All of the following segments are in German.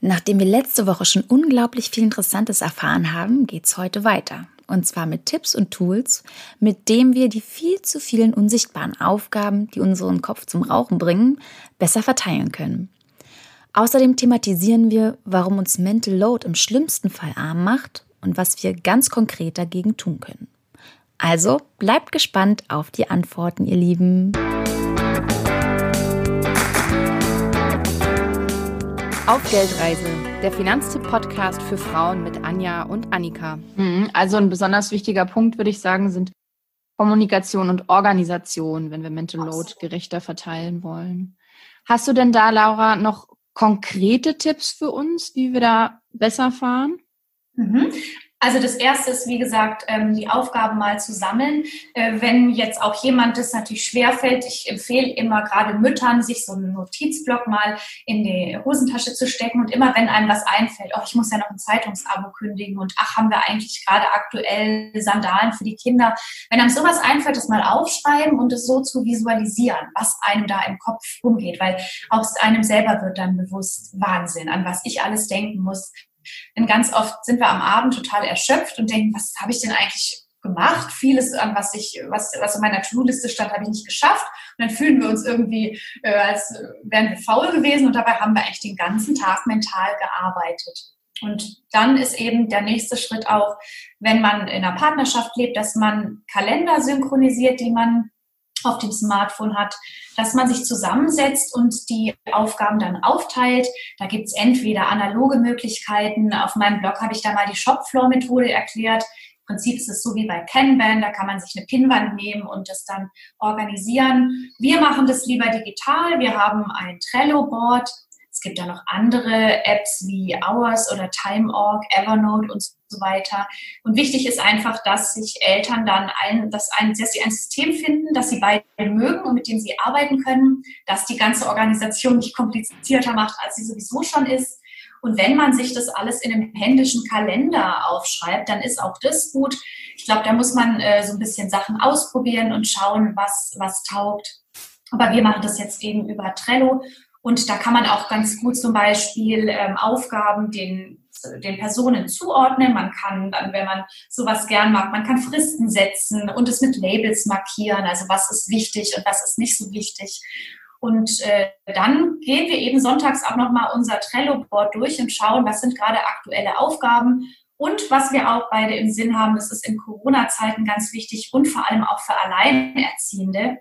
Nachdem wir letzte Woche schon unglaublich viel Interessantes erfahren haben, geht's heute weiter. Und zwar mit Tipps und Tools, mit denen wir die viel zu vielen unsichtbaren Aufgaben, die unseren Kopf zum Rauchen bringen, besser verteilen können. Außerdem thematisieren wir, warum uns Mental Load im schlimmsten Fall arm macht und was wir ganz konkret dagegen tun können. Also bleibt gespannt auf die Antworten, ihr Lieben. Auf Geldreise, der Finanztipp-Podcast für Frauen mit Anja und Annika. Mhm, also ein besonders wichtiger Punkt, würde ich sagen, sind Kommunikation und Organisation, wenn wir Mental Load gerechter verteilen wollen. Hast du denn da, Laura, noch konkrete Tipps für uns, wie wir da besser fahren? Mhm. Also das erste ist, wie gesagt, ähm, die Aufgaben mal zu sammeln. Äh, wenn jetzt auch jemand das natürlich schwerfällt, ich empfehle immer gerade Müttern, sich so einen Notizblock mal in die Hosentasche zu stecken und immer wenn einem was einfällt, oh, ich muss ja noch ein Zeitungsabo kündigen und ach, haben wir eigentlich gerade aktuell Sandalen für die Kinder. Wenn einem sowas einfällt, das mal aufschreiben und es so zu visualisieren, was einem da im Kopf rumgeht, weil auch einem selber wird dann bewusst Wahnsinn, an was ich alles denken muss, denn ganz oft sind wir am Abend total erschöpft und denken, was habe ich denn eigentlich gemacht? Vieles an was ich, was, was in meiner To-Do-Liste stand, habe ich nicht geschafft. Und dann fühlen wir uns irgendwie, äh, als wären wir faul gewesen und dabei haben wir eigentlich den ganzen Tag mental gearbeitet. Und dann ist eben der nächste Schritt auch, wenn man in einer Partnerschaft lebt, dass man Kalender synchronisiert, die man auf dem Smartphone hat, dass man sich zusammensetzt und die Aufgaben dann aufteilt. Da gibt es entweder analoge Möglichkeiten. Auf meinem Blog habe ich da mal die Shopfloor-Methode erklärt. Im Prinzip ist es so wie bei Kanban, da kann man sich eine Pinnwand nehmen und das dann organisieren. Wir machen das lieber digital. Wir haben ein Trello-Board, es gibt da noch andere Apps wie Hours oder Time.org, Evernote und so weiter. Und wichtig ist einfach, dass sich Eltern dann ein, dass, ein, dass sie ein System finden, das sie beide mögen und mit dem sie arbeiten können, dass die ganze Organisation nicht komplizierter macht, als sie sowieso schon ist. Und wenn man sich das alles in einem händischen Kalender aufschreibt, dann ist auch das gut. Ich glaube, da muss man äh, so ein bisschen Sachen ausprobieren und schauen, was, was taugt. Aber wir machen das jetzt eben über Trello und da kann man auch ganz gut zum Beispiel ähm, Aufgaben den, den Personen zuordnen. Man kann dann, wenn man sowas gern mag, man kann Fristen setzen und es mit Labels markieren. Also was ist wichtig und was ist nicht so wichtig. Und äh, dann gehen wir eben sonntags auch nochmal unser Trello-Board durch und schauen, was sind gerade aktuelle Aufgaben. Und was wir auch beide im Sinn haben, das ist in Corona-Zeiten ganz wichtig und vor allem auch für Alleinerziehende,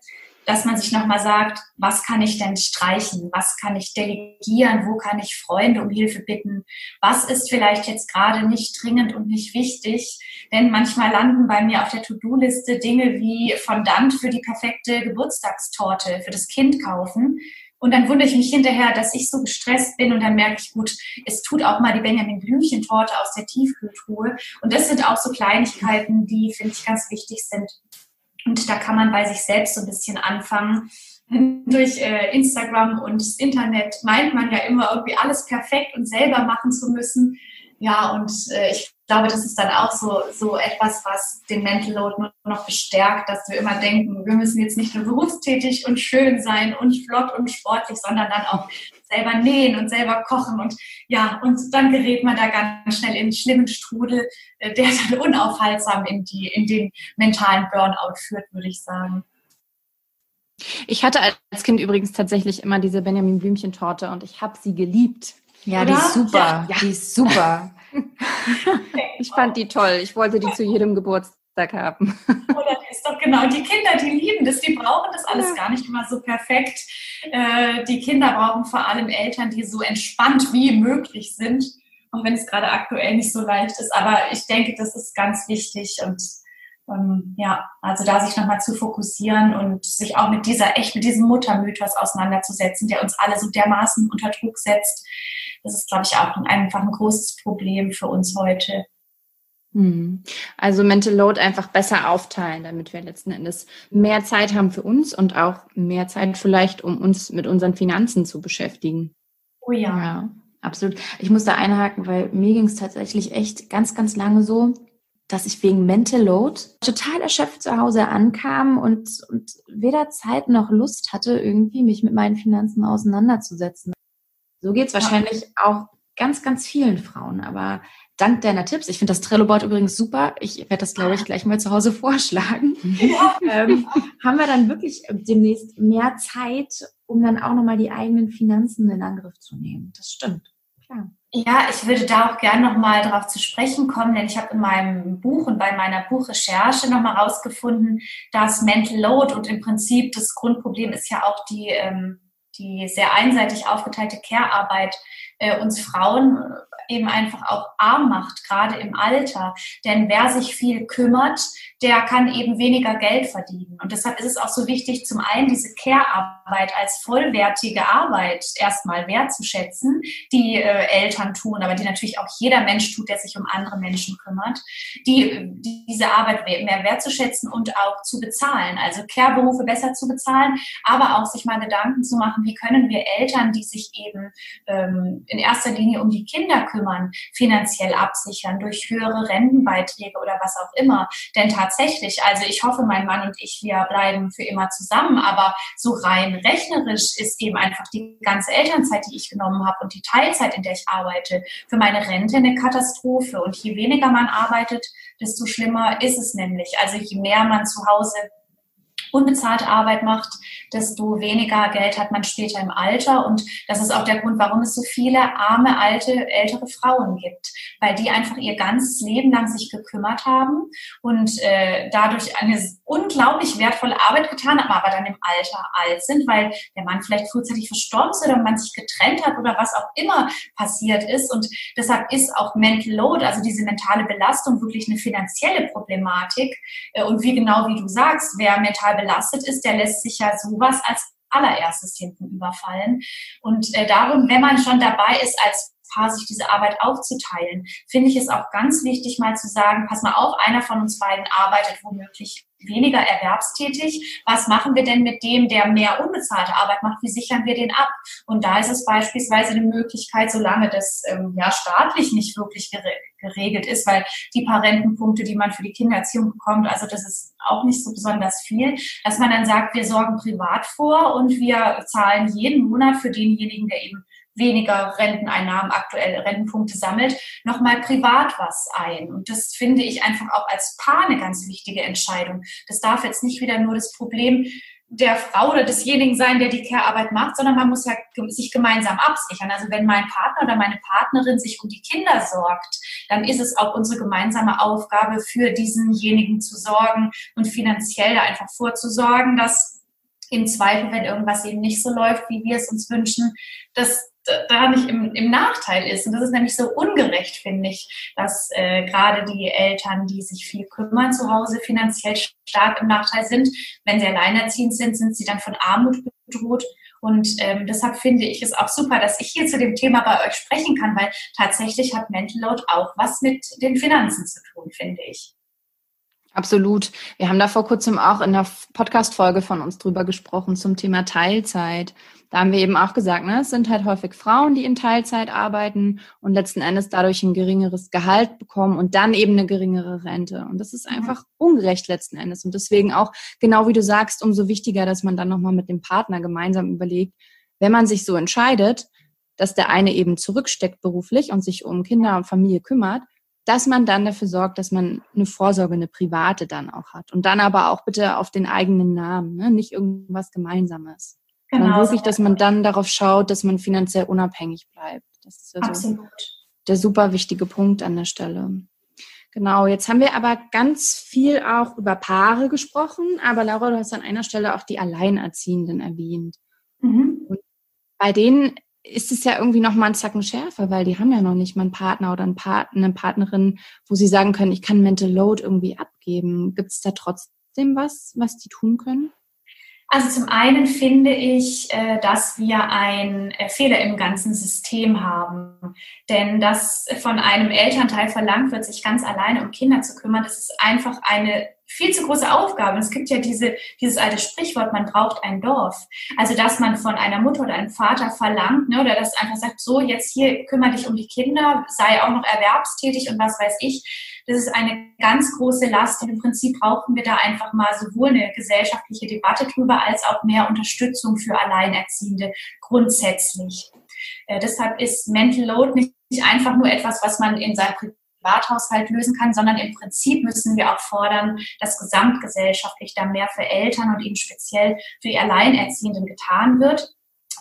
dass man sich nochmal sagt, was kann ich denn streichen? Was kann ich delegieren? Wo kann ich Freunde um Hilfe bitten? Was ist vielleicht jetzt gerade nicht dringend und nicht wichtig? Denn manchmal landen bei mir auf der To-Do-Liste Dinge wie Fondant für die perfekte Geburtstagstorte für das Kind kaufen. Und dann wundere ich mich hinterher, dass ich so gestresst bin und dann merke ich, gut, es tut auch mal die Benjamin Blümchen-Torte aus der Tiefkühltruhe. Und das sind auch so Kleinigkeiten, die, finde ich, ganz wichtig sind. Und da kann man bei sich selbst so ein bisschen anfangen. Durch äh, Instagram und das Internet meint man ja immer irgendwie alles perfekt und selber machen zu müssen. Ja, und äh, ich glaube, das ist dann auch so, so etwas, was den Mental Load nur noch bestärkt, dass wir immer denken, wir müssen jetzt nicht nur berufstätig und schön sein und flott und sportlich, sondern dann auch selber nähen und selber kochen und ja, und dann gerät man da ganz schnell in einen schlimmen Strudel, äh, der dann unaufhaltsam in, die, in den mentalen Burnout führt, würde ich sagen. Ich hatte als Kind übrigens tatsächlich immer diese Benjamin Blümchen-Torte und ich habe sie geliebt. Ja, Oder? die ist super. Ja. Die ist super. ich fand die toll. Ich wollte die zu jedem Geburtstag haben. Oder ist doch genau, die Kinder, die lieben das, die brauchen das alles gar nicht immer so perfekt. Äh, die Kinder brauchen vor allem Eltern, die so entspannt wie möglich sind, auch wenn es gerade aktuell nicht so leicht ist. Aber ich denke, das ist ganz wichtig und ähm, ja, also da sich nochmal zu fokussieren und sich auch mit dieser, echt mit diesem Muttermythos auseinanderzusetzen, der uns alle so dermaßen unter Druck setzt. Das ist, glaube ich, auch einfach ein großes Problem für uns heute. Hm. Also Mental Load einfach besser aufteilen, damit wir letzten Endes mehr Zeit haben für uns und auch mehr Zeit vielleicht, um uns mit unseren Finanzen zu beschäftigen. Oh ja. ja absolut. Ich muss da einhaken, weil mir ging es tatsächlich echt ganz, ganz lange so, dass ich wegen Mental Load total erschöpft zu Hause ankam und, und weder Zeit noch Lust hatte, irgendwie mich mit meinen Finanzen auseinanderzusetzen. So geht es wahrscheinlich auch ganz, ganz vielen Frauen. Aber dank deiner Tipps, ich finde das Trello-Board übrigens super. Ich werde das, glaube ich, gleich mal zu Hause vorschlagen. Ja. ähm, haben wir dann wirklich demnächst mehr Zeit, um dann auch nochmal die eigenen Finanzen in Angriff zu nehmen. Das stimmt. Klar. Ja, ich würde da auch gerne nochmal darauf zu sprechen kommen, denn ich habe in meinem Buch und bei meiner Buchrecherche nochmal rausgefunden, dass Mental Load und im Prinzip das Grundproblem ist ja auch die, ähm, die sehr einseitig aufgeteilte Care-Arbeit äh, uns Frauen eben einfach auch arm macht, gerade im Alter. Denn wer sich viel kümmert, der kann eben weniger Geld verdienen. Und deshalb ist es auch so wichtig, zum einen diese Care-Arbeit als vollwertige Arbeit erstmal wertzuschätzen, die äh, Eltern tun, aber die natürlich auch jeder Mensch tut, der sich um andere Menschen kümmert, die, die diese Arbeit mehr wertzuschätzen und auch zu bezahlen. Also Care-Berufe besser zu bezahlen, aber auch sich mal Gedanken zu machen, wie können wir Eltern, die sich eben ähm, in erster Linie um die Kinder kümmern, finanziell absichern durch höhere Rentenbeiträge oder was auch immer. Denn also ich hoffe, mein Mann und ich, wir bleiben für immer zusammen, aber so rein rechnerisch ist eben einfach die ganze Elternzeit, die ich genommen habe und die Teilzeit, in der ich arbeite, für meine Rente eine Katastrophe. Und je weniger man arbeitet, desto schlimmer ist es nämlich. Also je mehr man zu Hause unbezahlte Arbeit macht, desto weniger Geld hat man später im Alter. Und das ist auch der Grund, warum es so viele arme, alte, ältere Frauen gibt, weil die einfach ihr ganzes Leben lang sich gekümmert haben und äh, dadurch eine unglaublich wertvolle Arbeit getan haben, aber dann im Alter alt sind, weil der Mann vielleicht frühzeitig verstorben ist oder man sich getrennt hat oder was auch immer passiert ist. Und deshalb ist auch Mental Load, also diese mentale Belastung, wirklich eine finanzielle Problematik. Äh, und wie genau wie du sagst, wer mental belastet ist, der lässt sich ja sowas als allererstes hinten überfallen. Und äh, darum, wenn man schon dabei ist, als Paar sich diese Arbeit aufzuteilen, finde ich es auch ganz wichtig, mal zu sagen, pass mal auf, einer von uns beiden arbeitet womöglich weniger erwerbstätig. Was machen wir denn mit dem, der mehr unbezahlte Arbeit macht? Wie sichern wir den ab? Und da ist es beispielsweise eine Möglichkeit, solange das ähm, ja staatlich nicht wirklich geregelt ist, weil die paar Rentenpunkte, die man für die Kindererziehung bekommt, also das ist auch nicht so besonders viel, dass man dann sagt, wir sorgen privat vor und wir zahlen jeden Monat für denjenigen, der eben weniger Renteneinnahmen, aktuell Rentenpunkte sammelt, nochmal privat was ein. Und das finde ich einfach auch als Paar eine ganz wichtige Entscheidung. Das darf jetzt nicht wieder nur das Problem der Frau oder desjenigen sein, der die Care-Arbeit macht, sondern man muss ja sich gemeinsam absichern. Also wenn mein Partner oder meine Partnerin sich um die Kinder sorgt, dann ist es auch unsere gemeinsame Aufgabe, für diesenjenigen zu sorgen und finanziell da einfach vorzusorgen, dass im Zweifel, wenn irgendwas eben nicht so läuft, wie wir es uns wünschen, dass da nicht im, im Nachteil ist. Und das ist nämlich so ungerecht, finde ich, dass äh, gerade die Eltern, die sich viel kümmern zu Hause, finanziell stark im Nachteil sind. Wenn sie alleinerziehend sind, sind sie dann von Armut bedroht. Und ähm, deshalb finde ich es auch super, dass ich hier zu dem Thema bei euch sprechen kann, weil tatsächlich hat Mental Load auch was mit den Finanzen zu tun, finde ich. Absolut. Wir haben da vor kurzem auch in einer Podcast-Folge von uns drüber gesprochen zum Thema Teilzeit. Da haben wir eben auch gesagt, ne, es sind halt häufig Frauen, die in Teilzeit arbeiten und letzten Endes dadurch ein geringeres Gehalt bekommen und dann eben eine geringere Rente. Und das ist einfach ungerecht letzten Endes. Und deswegen auch, genau wie du sagst, umso wichtiger, dass man dann nochmal mit dem Partner gemeinsam überlegt, wenn man sich so entscheidet, dass der eine eben zurücksteckt beruflich und sich um Kinder und Familie kümmert, dass man dann dafür sorgt, dass man eine Vorsorge, eine private dann auch hat. Und dann aber auch bitte auf den eigenen Namen, ne? nicht irgendwas Gemeinsames. Genau. Sondern wirklich, dass man dann darauf schaut, dass man finanziell unabhängig bleibt. Das ist ja so der super wichtige Punkt an der Stelle. Genau, jetzt haben wir aber ganz viel auch über Paare gesprochen, aber Laura, du hast an einer Stelle auch die Alleinerziehenden erwähnt. Mhm. bei denen ist es ja irgendwie noch mal einen Zacken schärfer, weil die haben ja noch nicht mal einen Partner oder einen Partner, eine Partnerin, wo sie sagen können, ich kann Mental Load irgendwie abgeben. Gibt es da trotzdem was, was die tun können? Also zum einen finde ich, äh, dass wir einen äh, Fehler im ganzen System haben. Denn dass von einem Elternteil verlangt wird, sich ganz alleine um Kinder zu kümmern, das ist einfach eine viel zu große Aufgabe. Es gibt ja diese, dieses alte Sprichwort, man braucht ein Dorf. Also, dass man von einer Mutter oder einem Vater verlangt, ne, oder das einfach sagt, so, jetzt hier kümmere dich um die Kinder, sei auch noch erwerbstätig und was weiß ich. Das ist eine ganz große Last und im Prinzip brauchen wir da einfach mal sowohl eine gesellschaftliche Debatte drüber als auch mehr Unterstützung für Alleinerziehende grundsätzlich. Äh, deshalb ist Mental Load nicht einfach nur etwas, was man in seinem Privathaushalt lösen kann, sondern im Prinzip müssen wir auch fordern, dass gesamtgesellschaftlich da mehr für Eltern und eben speziell für die Alleinerziehenden getan wird.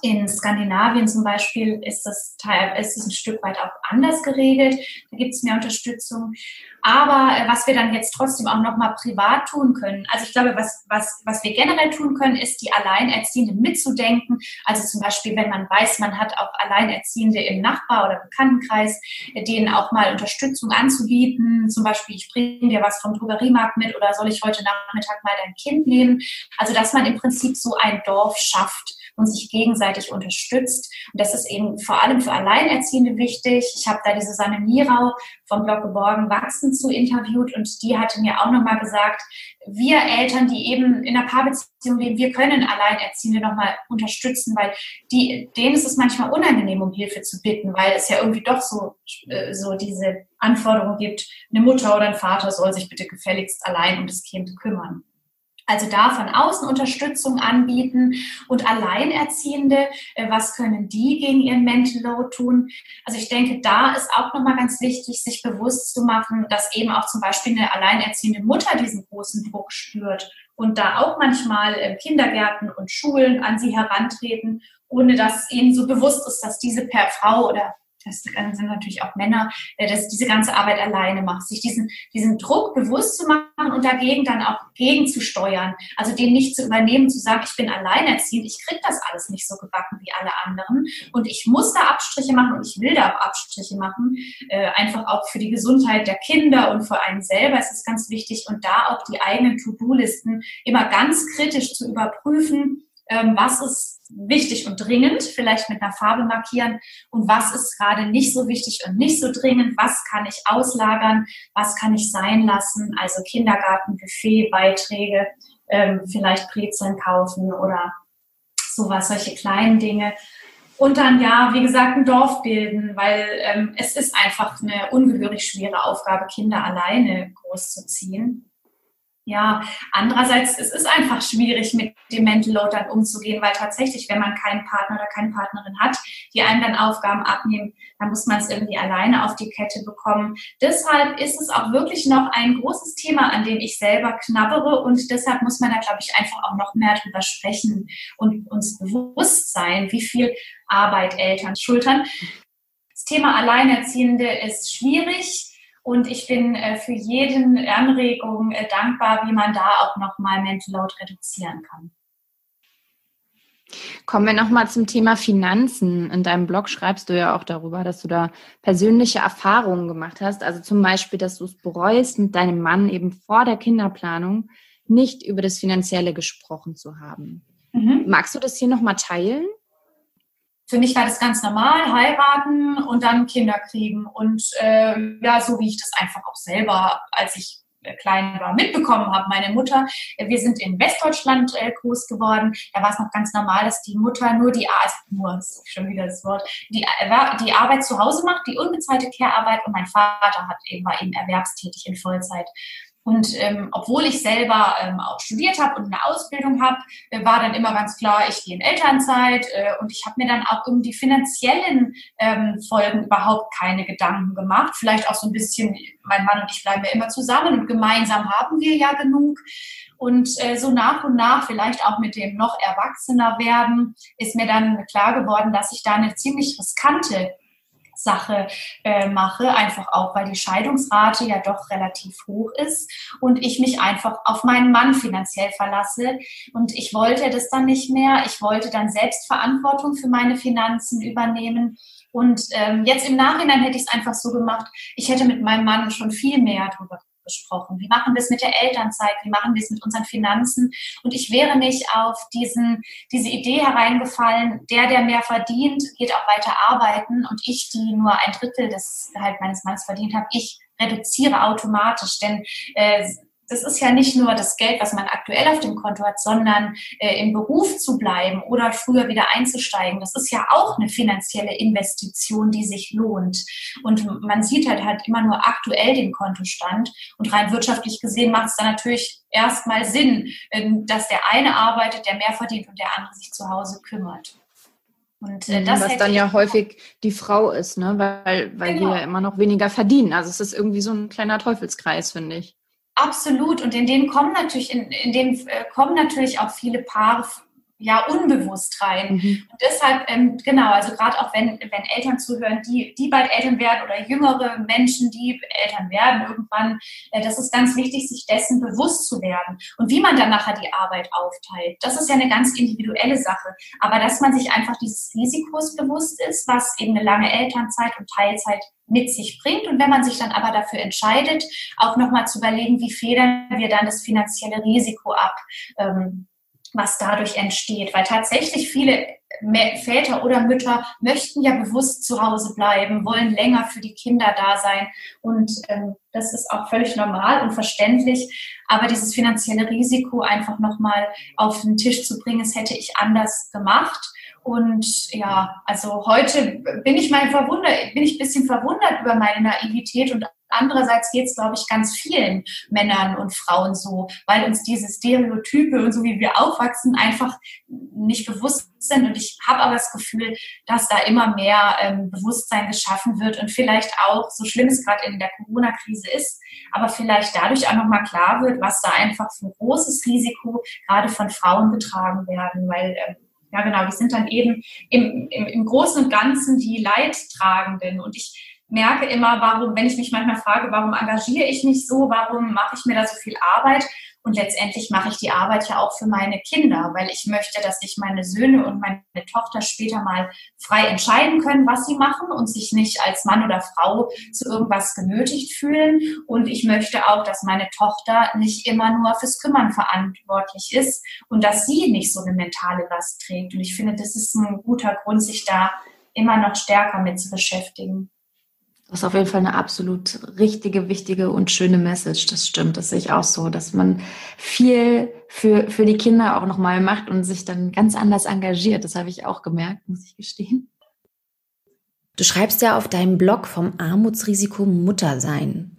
In Skandinavien zum Beispiel ist das, Teil, ist das ein Stück weit auch anders geregelt. Da gibt es mehr Unterstützung. Aber äh, was wir dann jetzt trotzdem auch nochmal privat tun können, also ich glaube, was, was, was wir generell tun können, ist die Alleinerziehenden mitzudenken. Also zum Beispiel, wenn man weiß, man hat auch Alleinerziehende im Nachbar- oder Bekanntenkreis, denen auch mal Unterstützung anzubieten. Zum Beispiel, ich bringe dir was vom Drogeriemarkt mit oder soll ich heute Nachmittag mal dein Kind nehmen? Also, dass man im Prinzip so ein Dorf schafft und sich gegenseitig unterstützt. Und das ist eben vor allem für Alleinerziehende wichtig. Ich habe da diese Susanne Nierau vom Blog Geborgen Wachsen zu interviewt und die hatte mir auch nochmal gesagt, wir Eltern, die eben in einer Paarbeziehung leben, wir können Alleinerziehende nochmal unterstützen, weil die, denen ist es manchmal unangenehm, um Hilfe zu bitten, weil es ja irgendwie doch so, äh, so diese Anforderung gibt, eine Mutter oder ein Vater soll sich bitte gefälligst allein um das Kind kümmern. Also da von außen Unterstützung anbieten und Alleinerziehende, äh, was können die gegen ihren Mental Load tun? Also ich denke, da ist auch nochmal ganz wichtig, sich bewusst zu machen, dass eben auch zum Beispiel eine alleinerziehende Mutter diesen großen Druck spürt und da auch manchmal Kindergärten und Schulen an sie herantreten, ohne dass ihnen so bewusst ist, dass diese per Frau oder das sind natürlich auch Männer, äh, dass diese ganze Arbeit alleine macht, sich diesen, diesen Druck bewusst zu machen und dagegen dann auch gegenzusteuern. Also den nicht zu übernehmen, zu sagen, ich bin alleinerziehend, ich kriege das alles nicht so gebacken wie alle anderen und ich muss da Abstriche machen und ich will da auch Abstriche machen, äh, einfach auch für die Gesundheit der Kinder und für einen selber ist es ganz wichtig und da auch die eigenen To-Do-Listen immer ganz kritisch zu überprüfen, ähm, was ist wichtig und dringend, vielleicht mit einer Farbe markieren. Und was ist gerade nicht so wichtig und nicht so dringend, was kann ich auslagern, was kann ich sein lassen, also Kindergarten, Buffet, Beiträge, ähm, vielleicht Brezeln kaufen oder sowas, solche kleinen Dinge. Und dann ja, wie gesagt, ein Dorf bilden, weil ähm, es ist einfach eine ungehörig schwere Aufgabe, Kinder alleine großzuziehen ja, andererseits es ist einfach schwierig, mit dem Mental Load dann umzugehen, weil tatsächlich, wenn man keinen Partner oder keine Partnerin hat, die einem dann Aufgaben abnehmen, dann muss man es irgendwie alleine auf die Kette bekommen. Deshalb ist es auch wirklich noch ein großes Thema, an dem ich selber knabbere und deshalb muss man da, glaube ich, einfach auch noch mehr drüber sprechen und uns bewusst sein, wie viel Arbeit Eltern schultern. Das Thema Alleinerziehende ist schwierig und ich bin äh, für jeden Anregung äh, dankbar, wie man da auch nochmal Mental Load reduzieren kann. Kommen wir nochmal zum Thema Finanzen. In deinem Blog schreibst du ja auch darüber, dass du da persönliche Erfahrungen gemacht hast. Also zum Beispiel, dass du es bereust, mit deinem Mann eben vor der Kinderplanung nicht über das Finanzielle gesprochen zu haben. Mhm. Magst du das hier nochmal teilen? Für mich war das ganz normal, heiraten und dann Kinder kriegen. Und äh, ja, so wie ich das einfach auch selber, als ich klein war, mitbekommen habe. Meine Mutter, äh, wir sind in Westdeutschland äh, groß geworden. Da war es noch ganz normal, dass die Mutter nur die, also nur, ist schon wieder das Wort, die, äh, die Arbeit zu Hause macht, die unbezahlte Care-Arbeit und mein Vater hat eben, war eben erwerbstätig in Vollzeit. Und ähm, obwohl ich selber ähm, auch studiert habe und eine Ausbildung habe, äh, war dann immer ganz klar, ich gehe in Elternzeit äh, und ich habe mir dann auch um die finanziellen ähm, Folgen überhaupt keine Gedanken gemacht. Vielleicht auch so ein bisschen, mein Mann und ich bleiben ja immer zusammen und gemeinsam haben wir ja genug. Und äh, so nach und nach, vielleicht auch mit dem noch erwachsener werden, ist mir dann klar geworden, dass ich da eine ziemlich riskante Sache äh, mache, einfach auch, weil die Scheidungsrate ja doch relativ hoch ist und ich mich einfach auf meinen Mann finanziell verlasse. Und ich wollte das dann nicht mehr. Ich wollte dann selbst Verantwortung für meine Finanzen übernehmen. Und ähm, jetzt im Nachhinein hätte ich es einfach so gemacht, ich hätte mit meinem Mann schon viel mehr darüber besprochen. Wie machen wir es mit der Elternzeit? Wie machen wir es mit unseren Finanzen? Und ich wäre nicht auf diesen, diese Idee hereingefallen, der, der mehr verdient, geht auch weiter arbeiten und ich, die nur ein Drittel des Gehalt meines Mannes verdient habe, ich reduziere automatisch. Denn äh, das ist ja nicht nur das Geld, was man aktuell auf dem Konto hat, sondern äh, im Beruf zu bleiben oder früher wieder einzusteigen. Das ist ja auch eine finanzielle Investition, die sich lohnt. Und man sieht halt halt immer nur aktuell den Kontostand. Und rein wirtschaftlich gesehen macht es dann natürlich erstmal Sinn, äh, dass der eine arbeitet, der mehr verdient und der andere sich zu Hause kümmert. Und äh, mhm, das Was dann ja häufig die Frau ist, ne? weil, weil genau. wir ja immer noch weniger verdienen. Also es ist irgendwie so ein kleiner Teufelskreis, finde ich. Absolut. Und in den kommen natürlich, in, in den äh, kommen natürlich auch viele Paare ja unbewusst rein. Mhm. Und deshalb, ähm, genau, also gerade auch wenn, wenn Eltern zuhören, die, die bald Eltern werden oder jüngere Menschen, die Eltern werden irgendwann, äh, das ist ganz wichtig, sich dessen bewusst zu werden. Und wie man dann nachher die Arbeit aufteilt, das ist ja eine ganz individuelle Sache. Aber dass man sich einfach dieses Risikos bewusst ist, was eben eine lange Elternzeit und Teilzeit mit sich bringt. Und wenn man sich dann aber dafür entscheidet, auch nochmal zu überlegen, wie federn wir dann das finanzielle Risiko ab. Ähm, was dadurch entsteht. Weil tatsächlich viele Väter oder Mütter möchten ja bewusst zu Hause bleiben, wollen länger für die Kinder da sein. Und ähm, das ist auch völlig normal und verständlich. Aber dieses finanzielle Risiko einfach nochmal auf den Tisch zu bringen, das hätte ich anders gemacht. Und ja, also heute bin ich mal verwundert, bin ich ein bisschen verwundert über meine Naivität und Andererseits geht es, glaube ich, ganz vielen Männern und Frauen so, weil uns diese Stereotype und so wie wir aufwachsen einfach nicht bewusst sind. Und ich habe aber das Gefühl, dass da immer mehr ähm, Bewusstsein geschaffen wird und vielleicht auch, so schlimm es gerade in der Corona-Krise ist, aber vielleicht dadurch auch nochmal klar wird, was da einfach für ein großes Risiko gerade von Frauen getragen werden, weil ähm, ja genau, die sind dann eben im, im, im Großen und Ganzen die Leidtragenden. Und ich merke immer, warum, wenn ich mich manchmal frage, warum engagiere ich mich so, warum mache ich mir da so viel Arbeit? Und letztendlich mache ich die Arbeit ja auch für meine Kinder, weil ich möchte, dass sich meine Söhne und meine Tochter später mal frei entscheiden können, was sie machen und sich nicht als Mann oder Frau zu irgendwas genötigt fühlen. Und ich möchte auch, dass meine Tochter nicht immer nur fürs Kümmern verantwortlich ist und dass sie nicht so eine mentale Last trägt. Und ich finde, das ist ein guter Grund, sich da immer noch stärker mit zu beschäftigen. Das ist auf jeden Fall eine absolut richtige, wichtige und schöne Message. Das stimmt. Das sehe ich auch so, dass man viel für, für die Kinder auch nochmal macht und sich dann ganz anders engagiert. Das habe ich auch gemerkt, muss ich gestehen. Du schreibst ja auf deinem Blog vom Armutsrisiko Muttersein.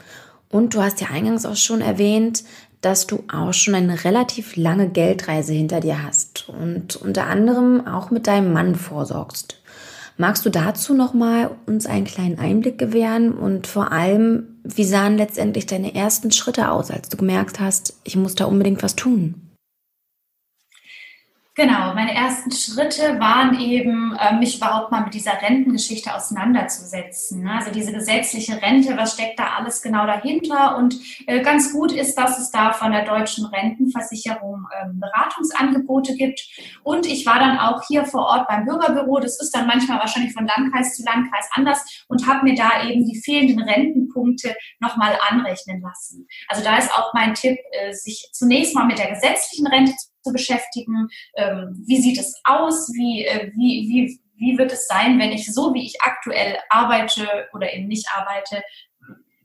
Und du hast ja eingangs auch schon erwähnt, dass du auch schon eine relativ lange Geldreise hinter dir hast und unter anderem auch mit deinem Mann vorsorgst. Magst du dazu nochmal uns einen kleinen Einblick gewähren und vor allem, wie sahen letztendlich deine ersten Schritte aus, als du gemerkt hast, ich muss da unbedingt was tun? Genau, meine ersten Schritte waren eben, äh, mich überhaupt mal mit dieser Rentengeschichte auseinanderzusetzen. Ne? Also diese gesetzliche Rente, was steckt da alles genau dahinter? Und äh, ganz gut ist, dass es da von der deutschen Rentenversicherung ähm, Beratungsangebote gibt. Und ich war dann auch hier vor Ort beim Bürgerbüro. Das ist dann manchmal wahrscheinlich von Landkreis zu Landkreis anders und habe mir da eben die fehlenden Rentenpunkte nochmal anrechnen lassen. Also da ist auch mein Tipp, äh, sich zunächst mal mit der gesetzlichen Rente zu beschäftigen. Ähm, wie sieht es aus? Wie, äh, wie, wie, wie wird es sein, wenn ich so, wie ich aktuell arbeite oder eben nicht arbeite,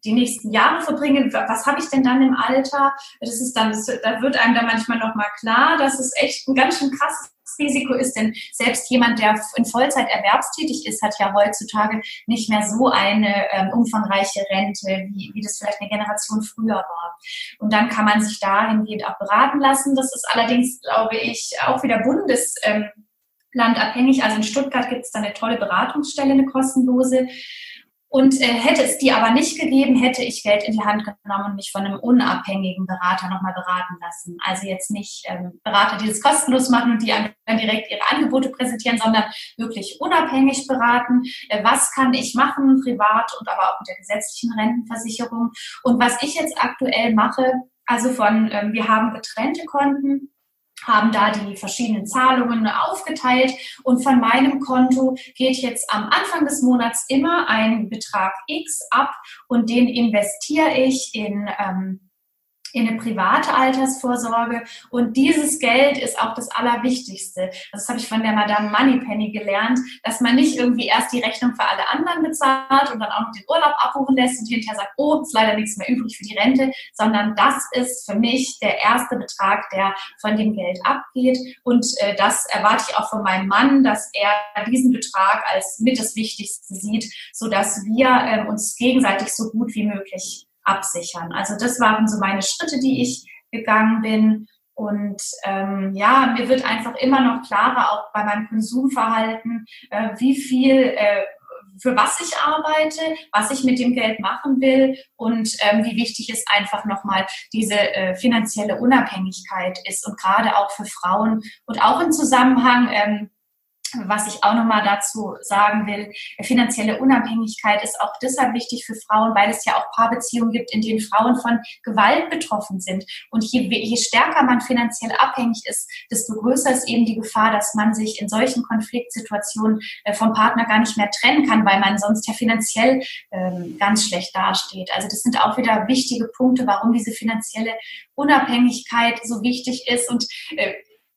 die nächsten Jahre verbringe, was habe ich denn dann im Alter? Das ist dann, das, da wird einem dann manchmal nochmal klar, dass es echt ein ganz schön krasses Risiko ist, denn selbst jemand, der in Vollzeit erwerbstätig ist, hat ja heutzutage nicht mehr so eine ähm, umfangreiche Rente, wie, wie das vielleicht eine Generation früher war. Und dann kann man sich dahingehend auch beraten lassen. Das ist allerdings, glaube ich, auch wieder Bundesland ähm, abhängig. Also in Stuttgart gibt es da eine tolle Beratungsstelle, eine kostenlose. Und äh, hätte es die aber nicht gegeben, hätte ich Geld in die Hand genommen und mich von einem unabhängigen Berater nochmal beraten lassen. Also jetzt nicht ähm, Berater, die das kostenlos machen und die dann direkt ihre Angebote präsentieren, sondern wirklich unabhängig beraten. Äh, was kann ich machen, privat und aber auch mit der gesetzlichen Rentenversicherung? Und was ich jetzt aktuell mache, also von, ähm, wir haben getrennte Konten, haben da die verschiedenen Zahlungen aufgeteilt. Und von meinem Konto geht jetzt am Anfang des Monats immer ein Betrag X ab und den investiere ich in ähm, in eine private Altersvorsorge. Und dieses Geld ist auch das Allerwichtigste. Das habe ich von der Madame Moneypenny gelernt, dass man nicht irgendwie erst die Rechnung für alle anderen bezahlt und dann auch noch den Urlaub abbuchen lässt und hinterher sagt, oh, ist leider nichts mehr übrig für die Rente, sondern das ist für mich der erste Betrag, der von dem Geld abgeht. Und äh, das erwarte ich auch von meinem Mann, dass er diesen Betrag als mit das Wichtigste sieht, sodass wir äh, uns gegenseitig so gut wie möglich absichern. Also das waren so meine Schritte, die ich gegangen bin. Und ähm, ja, mir wird einfach immer noch klarer, auch bei meinem Konsumverhalten, äh, wie viel, äh, für was ich arbeite, was ich mit dem Geld machen will und ähm, wie wichtig es einfach nochmal diese äh, finanzielle Unabhängigkeit ist und gerade auch für Frauen und auch im Zusammenhang ähm, was ich auch nochmal dazu sagen will, finanzielle Unabhängigkeit ist auch deshalb wichtig für Frauen, weil es ja auch Paarbeziehungen gibt, in denen Frauen von Gewalt betroffen sind. Und je, je stärker man finanziell abhängig ist, desto größer ist eben die Gefahr, dass man sich in solchen Konfliktsituationen äh, vom Partner gar nicht mehr trennen kann, weil man sonst ja finanziell ähm, ganz schlecht dasteht. Also das sind auch wieder wichtige Punkte, warum diese finanzielle Unabhängigkeit so wichtig ist. Und äh,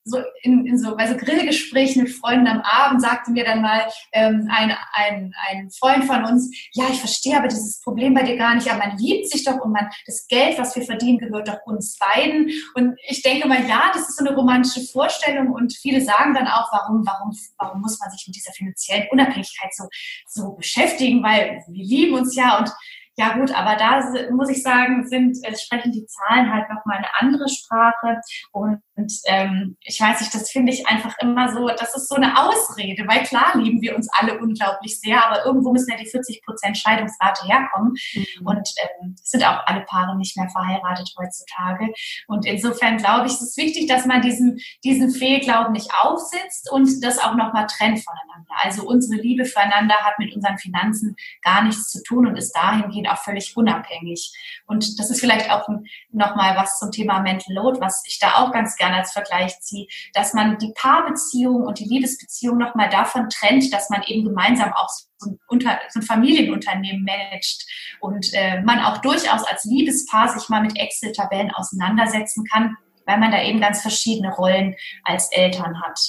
so in, in so, bei so Grillgesprächen mit Freunden am Abend sagte mir dann mal ähm, ein, ein, ein Freund von uns, ja, ich verstehe aber dieses Problem bei dir gar nicht, aber man liebt sich doch und man, das Geld, was wir verdienen, gehört doch uns beiden. Und ich denke mal, ja, das ist so eine romantische Vorstellung und viele sagen dann auch, warum, warum, warum muss man sich mit dieser finanziellen Unabhängigkeit so, so beschäftigen, weil wir lieben uns ja und ja gut, aber da muss ich sagen, sind, äh, sprechen die Zahlen halt nochmal eine andere Sprache. Und ähm, ich weiß nicht, das finde ich einfach immer so, das ist so eine Ausrede, weil klar lieben wir uns alle unglaublich sehr, aber irgendwo müssen ja die 40 Prozent Scheidungsrate herkommen. Mhm. Und ähm, sind auch alle Paare nicht mehr verheiratet heutzutage. Und insofern glaube ich, es ist wichtig, dass man diesen, diesen Fehlglauben nicht aufsitzt und das auch nochmal trennt voneinander. Also unsere Liebe füreinander hat mit unseren Finanzen gar nichts zu tun und ist dahingehend auch völlig unabhängig. Und das ist vielleicht auch nochmal was zum Thema Mental Load, was ich da auch ganz gerne als Vergleich ziehe, dass man die Paarbeziehung und die Liebesbeziehung nochmal davon trennt, dass man eben gemeinsam auch so ein, Unter so ein Familienunternehmen managt und äh, man auch durchaus als Liebespaar sich mal mit Excel-Tabellen auseinandersetzen kann, weil man da eben ganz verschiedene Rollen als Eltern hat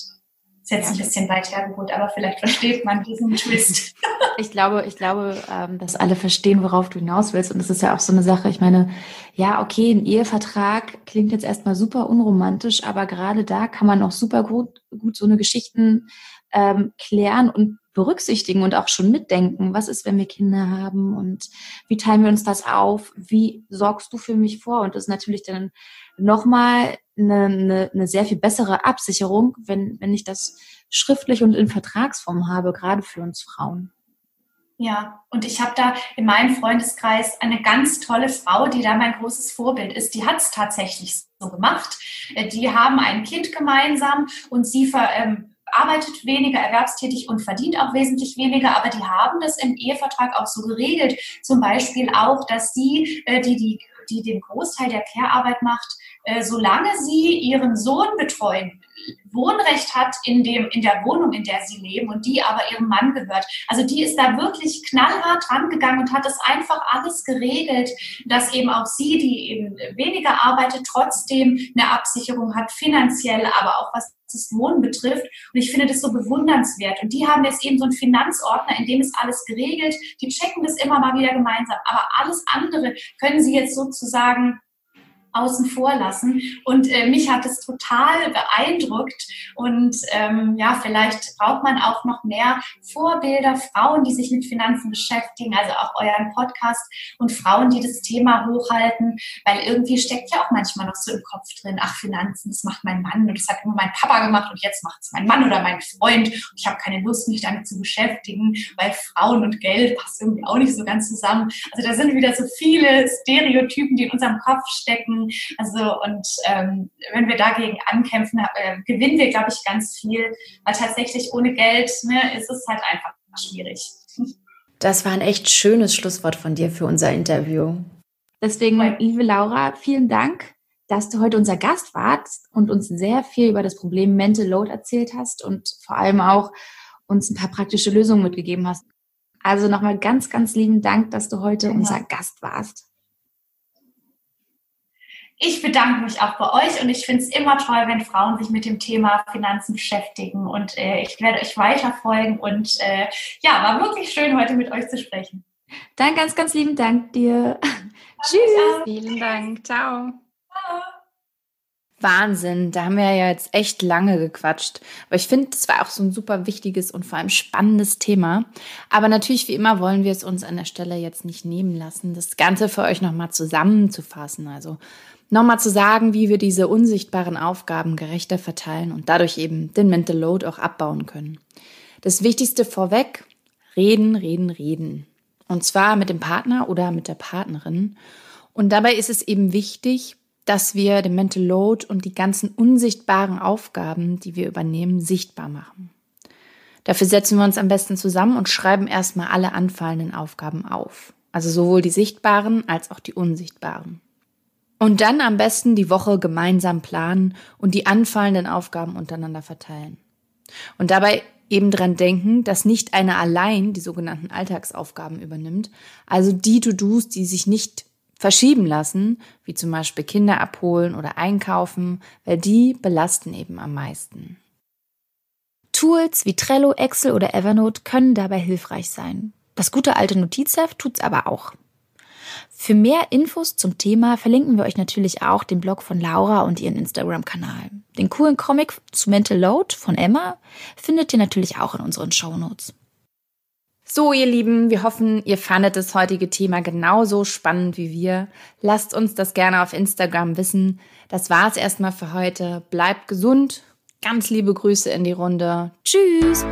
ist jetzt ein bisschen weit hergeholt, aber vielleicht versteht man diesen Twist. ich glaube, ich glaube, ähm, dass alle verstehen, worauf du hinaus willst. Und das ist ja auch so eine Sache. Ich meine, ja, okay, ein Ehevertrag klingt jetzt erstmal super unromantisch, aber gerade da kann man auch super gut, gut so eine Geschichten ähm, klären und berücksichtigen und auch schon mitdenken. Was ist, wenn wir Kinder haben und wie teilen wir uns das auf? Wie sorgst du für mich vor? Und das ist natürlich dann nochmal eine, eine, eine sehr viel bessere Absicherung, wenn, wenn ich das schriftlich und in Vertragsform habe, gerade für uns Frauen. Ja, und ich habe da in meinem Freundeskreis eine ganz tolle Frau, die da mein großes Vorbild ist. Die hat es tatsächlich so gemacht. Äh, die haben ein Kind gemeinsam und sie ver, ähm, arbeitet weniger erwerbstätig und verdient auch wesentlich weniger, aber die haben das im Ehevertrag auch so geregelt. Zum Beispiel auch, dass sie, äh, die, die, die den Großteil der Care-Arbeit macht, äh, solange sie ihren Sohn betreuen, Wohnrecht hat in, dem, in der Wohnung, in der sie leben und die aber ihrem Mann gehört. Also die ist da wirklich knallhart rangegangen und hat das einfach alles geregelt, dass eben auch sie, die eben weniger arbeitet, trotzdem eine Absicherung hat, finanziell, aber auch was das Wohnen betrifft. Und ich finde das so bewundernswert. Und die haben jetzt eben so einen Finanzordner, in dem ist alles geregelt. Die checken das immer mal wieder gemeinsam. Aber alles andere können sie jetzt sozusagen außen vor lassen. Und äh, mich hat es total beeindruckt. Und ähm, ja, vielleicht braucht man auch noch mehr Vorbilder, Frauen, die sich mit Finanzen beschäftigen, also auch euren Podcast und Frauen, die das Thema hochhalten, weil irgendwie steckt ja auch manchmal noch so im Kopf drin, ach, Finanzen, das macht mein Mann und das hat immer mein Papa gemacht und jetzt macht es mein Mann oder mein Freund und ich habe keine Lust, mich damit zu beschäftigen, weil Frauen und Geld passt irgendwie auch nicht so ganz zusammen. Also da sind wieder so viele Stereotypen, die in unserem Kopf stecken also und ähm, wenn wir dagegen ankämpfen, äh, gewinnen wir, glaube ich, ganz viel, weil tatsächlich ohne Geld ne, ist es halt einfach schwierig. Das war ein echt schönes Schlusswort von dir für unser Interview. Deswegen, liebe Laura, vielen Dank, dass du heute unser Gast warst und uns sehr viel über das Problem Mental Load erzählt hast und vor allem auch uns ein paar praktische Lösungen mitgegeben hast. Also nochmal ganz, ganz lieben Dank, dass du heute ja. unser Gast warst. Ich bedanke mich auch bei euch und ich finde es immer toll, wenn Frauen sich mit dem Thema Finanzen beschäftigen und äh, ich werde euch weiterfolgen und äh, ja, war wirklich schön, heute mit euch zu sprechen. Dann ganz, ganz lieben Dank dir. Tschüss. Vielen Dank. Ciao. Wahnsinn, da haben wir ja jetzt echt lange gequatscht. Aber ich finde, das war auch so ein super wichtiges und vor allem spannendes Thema. Aber natürlich, wie immer, wollen wir es uns an der Stelle jetzt nicht nehmen lassen, das Ganze für euch nochmal zusammenzufassen. Also nochmal zu sagen, wie wir diese unsichtbaren Aufgaben gerechter verteilen und dadurch eben den Mental Load auch abbauen können. Das Wichtigste vorweg, reden, reden, reden. Und zwar mit dem Partner oder mit der Partnerin. Und dabei ist es eben wichtig, dass wir den Mental Load und die ganzen unsichtbaren Aufgaben, die wir übernehmen, sichtbar machen. Dafür setzen wir uns am besten zusammen und schreiben erstmal alle anfallenden Aufgaben auf. Also sowohl die sichtbaren als auch die unsichtbaren. Und dann am besten die Woche gemeinsam planen und die anfallenden Aufgaben untereinander verteilen. Und dabei eben dran denken, dass nicht einer allein die sogenannten Alltagsaufgaben übernimmt, also die To-Dos, die sich nicht verschieben lassen, wie zum Beispiel Kinder abholen oder einkaufen, weil die belasten eben am meisten. Tools wie Trello, Excel oder Evernote können dabei hilfreich sein. Das gute alte Notizheft tut's aber auch. Für mehr Infos zum Thema verlinken wir euch natürlich auch den Blog von Laura und ihren Instagram-Kanal. Den coolen Comic zu Mental Load von Emma findet ihr natürlich auch in unseren Show Notes. So, ihr Lieben, wir hoffen, ihr fandet das heutige Thema genauso spannend wie wir. Lasst uns das gerne auf Instagram wissen. Das war's erstmal für heute. Bleibt gesund. Ganz liebe Grüße in die Runde. Tschüss.